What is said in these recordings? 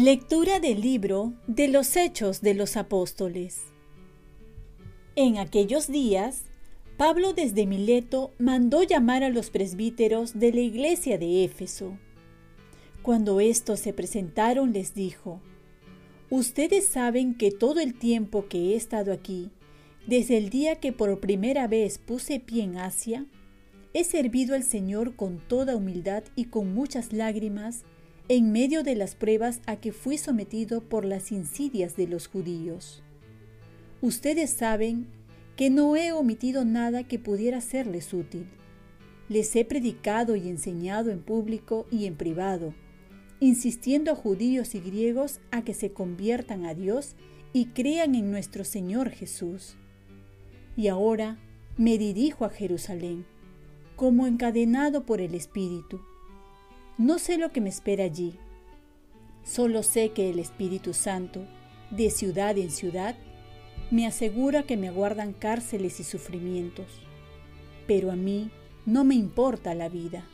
Lectura del libro de los Hechos de los Apóstoles. En aquellos días, Pablo desde Mileto mandó llamar a los presbíteros de la iglesia de Éfeso. Cuando estos se presentaron les dijo, Ustedes saben que todo el tiempo que he estado aquí, desde el día que por primera vez puse pie en Asia, he servido al Señor con toda humildad y con muchas lágrimas, en medio de las pruebas a que fui sometido por las insidias de los judíos. Ustedes saben que no he omitido nada que pudiera serles útil. Les he predicado y enseñado en público y en privado, insistiendo a judíos y griegos a que se conviertan a Dios y crean en nuestro Señor Jesús. Y ahora me dirijo a Jerusalén, como encadenado por el Espíritu no sé lo que me espera allí. Solo sé que el Espíritu Santo, de ciudad en ciudad, me asegura que me aguardan cárceles y sufrimientos. Pero a mí no me importa la vida.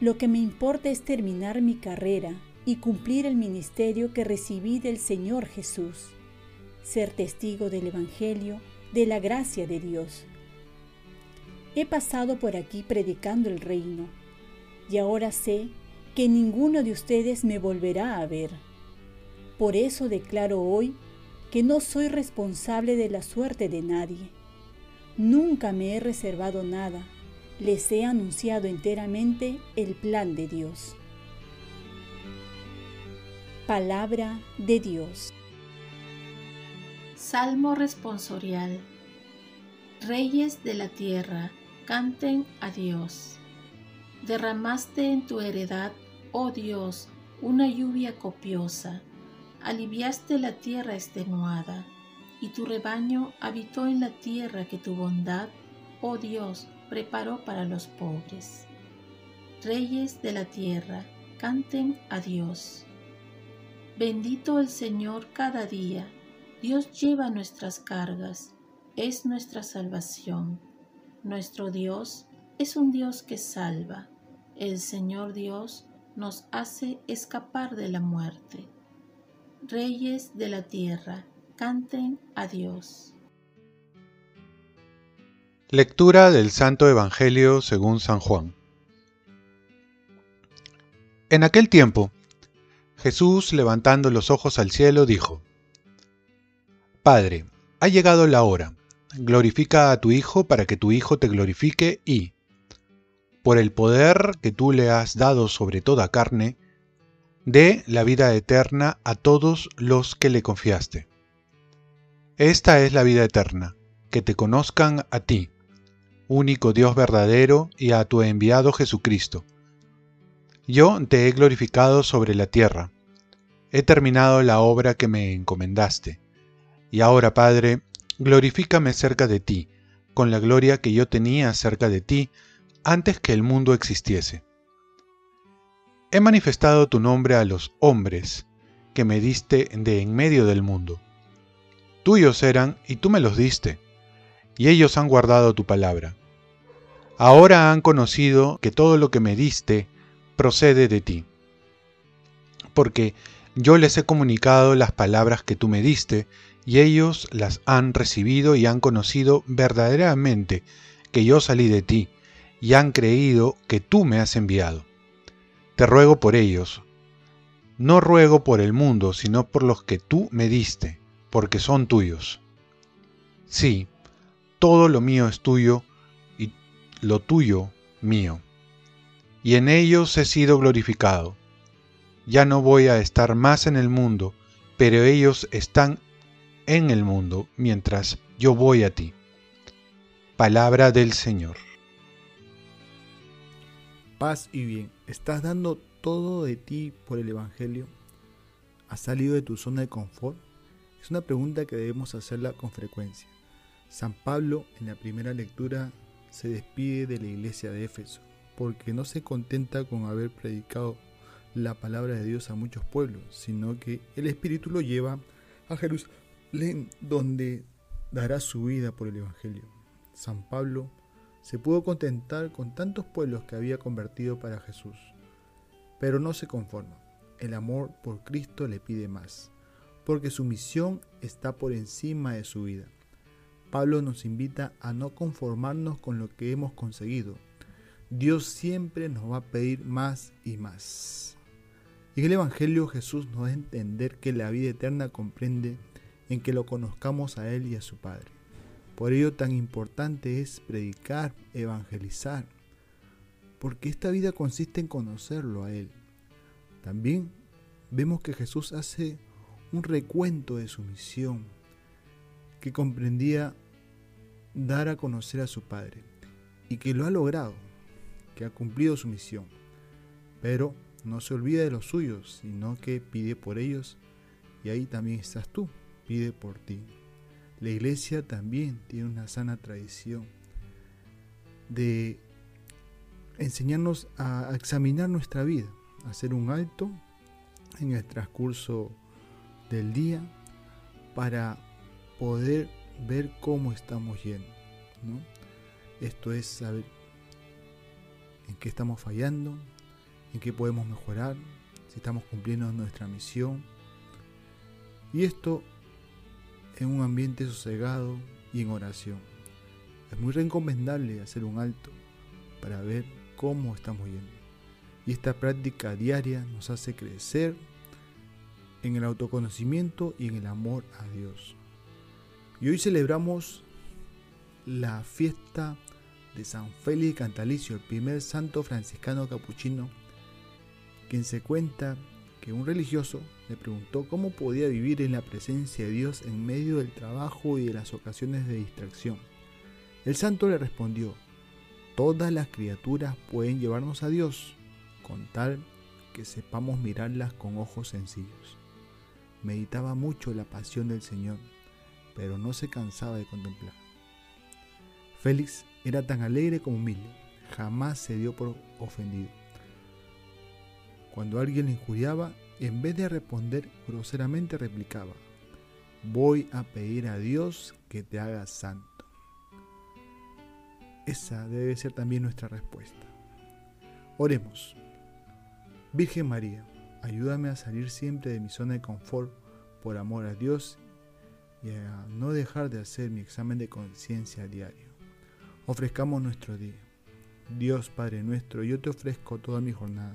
Lo que me importa es terminar mi carrera y cumplir el ministerio que recibí del Señor Jesús, ser testigo del Evangelio, de la gracia de Dios. He pasado por aquí predicando el reino y ahora sé que ninguno de ustedes me volverá a ver. Por eso declaro hoy que no soy responsable de la suerte de nadie. Nunca me he reservado nada, les he anunciado enteramente el plan de Dios. Palabra de Dios. Salmo responsorial. Reyes de la tierra, canten a Dios. Derramaste en tu heredad, oh Dios, una lluvia copiosa, aliviaste la tierra extenuada, y tu rebaño habitó en la tierra que tu bondad, oh Dios, preparó para los pobres. Reyes de la tierra, canten a Dios. Bendito el Señor cada día, Dios lleva nuestras cargas, es nuestra salvación. Nuestro Dios es un Dios que salva el Señor Dios nos hace escapar de la muerte. Reyes de la tierra, canten a Dios. Lectura del Santo Evangelio según San Juan. En aquel tiempo, Jesús, levantando los ojos al cielo, dijo, Padre, ha llegado la hora, glorifica a tu Hijo para que tu Hijo te glorifique y, por el poder que tú le has dado sobre toda carne, dé la vida eterna a todos los que le confiaste. Esta es la vida eterna, que te conozcan a ti, único Dios verdadero, y a tu enviado Jesucristo. Yo te he glorificado sobre la tierra, he terminado la obra que me encomendaste, y ahora, Padre, glorifícame cerca de ti, con la gloria que yo tenía cerca de ti, antes que el mundo existiese. He manifestado tu nombre a los hombres que me diste de en medio del mundo. Tuyos eran y tú me los diste, y ellos han guardado tu palabra. Ahora han conocido que todo lo que me diste procede de ti, porque yo les he comunicado las palabras que tú me diste, y ellos las han recibido y han conocido verdaderamente que yo salí de ti, y han creído que tú me has enviado. Te ruego por ellos. No ruego por el mundo, sino por los que tú me diste, porque son tuyos. Sí, todo lo mío es tuyo y lo tuyo mío. Y en ellos he sido glorificado. Ya no voy a estar más en el mundo, pero ellos están en el mundo mientras yo voy a ti. Palabra del Señor paz y bien. ¿Estás dando todo de ti por el Evangelio? ¿Has salido de tu zona de confort? Es una pregunta que debemos hacerla con frecuencia. San Pablo en la primera lectura se despide de la iglesia de Éfeso porque no se contenta con haber predicado la palabra de Dios a muchos pueblos, sino que el Espíritu lo lleva a Jerusalén donde dará su vida por el Evangelio. San Pablo se pudo contentar con tantos pueblos que había convertido para Jesús. Pero no se conforma. el amor por Cristo le pide más, porque su misión está por encima de su vida. Pablo nos invita a no conformarnos con lo que hemos conseguido. Dios siempre nos va a pedir más y más. En el Evangelio Jesús nos da a entender que la vida eterna comprende en que lo conozcamos a Él y a su Padre. Por ello tan importante es predicar, evangelizar, porque esta vida consiste en conocerlo a Él. También vemos que Jesús hace un recuento de su misión, que comprendía dar a conocer a su Padre, y que lo ha logrado, que ha cumplido su misión. Pero no se olvida de los suyos, sino que pide por ellos, y ahí también estás tú, pide por ti. La iglesia también tiene una sana tradición de enseñarnos a examinar nuestra vida, hacer un alto en el transcurso del día para poder ver cómo estamos yendo. Esto es saber en qué estamos fallando, en qué podemos mejorar, si estamos cumpliendo nuestra misión. Y esto en un ambiente sosegado y en oración. Es muy recomendable hacer un alto para ver cómo estamos yendo. Y esta práctica diaria nos hace crecer en el autoconocimiento y en el amor a Dios. Y hoy celebramos la fiesta de San Félix Cantalicio, el primer santo franciscano capuchino, quien se cuenta que un religioso le preguntó cómo podía vivir en la presencia de Dios en medio del trabajo y de las ocasiones de distracción. El santo le respondió, todas las criaturas pueden llevarnos a Dios, con tal que sepamos mirarlas con ojos sencillos. Meditaba mucho la pasión del Señor, pero no se cansaba de contemplar. Félix era tan alegre como humilde, jamás se dio por ofendido. Cuando alguien le injuriaba, en vez de responder groseramente replicaba, voy a pedir a Dios que te haga santo. Esa debe ser también nuestra respuesta. Oremos. Virgen María, ayúdame a salir siempre de mi zona de confort por amor a Dios y a no dejar de hacer mi examen de conciencia diario. Ofrezcamos nuestro día. Dios Padre nuestro, yo te ofrezco toda mi jornada,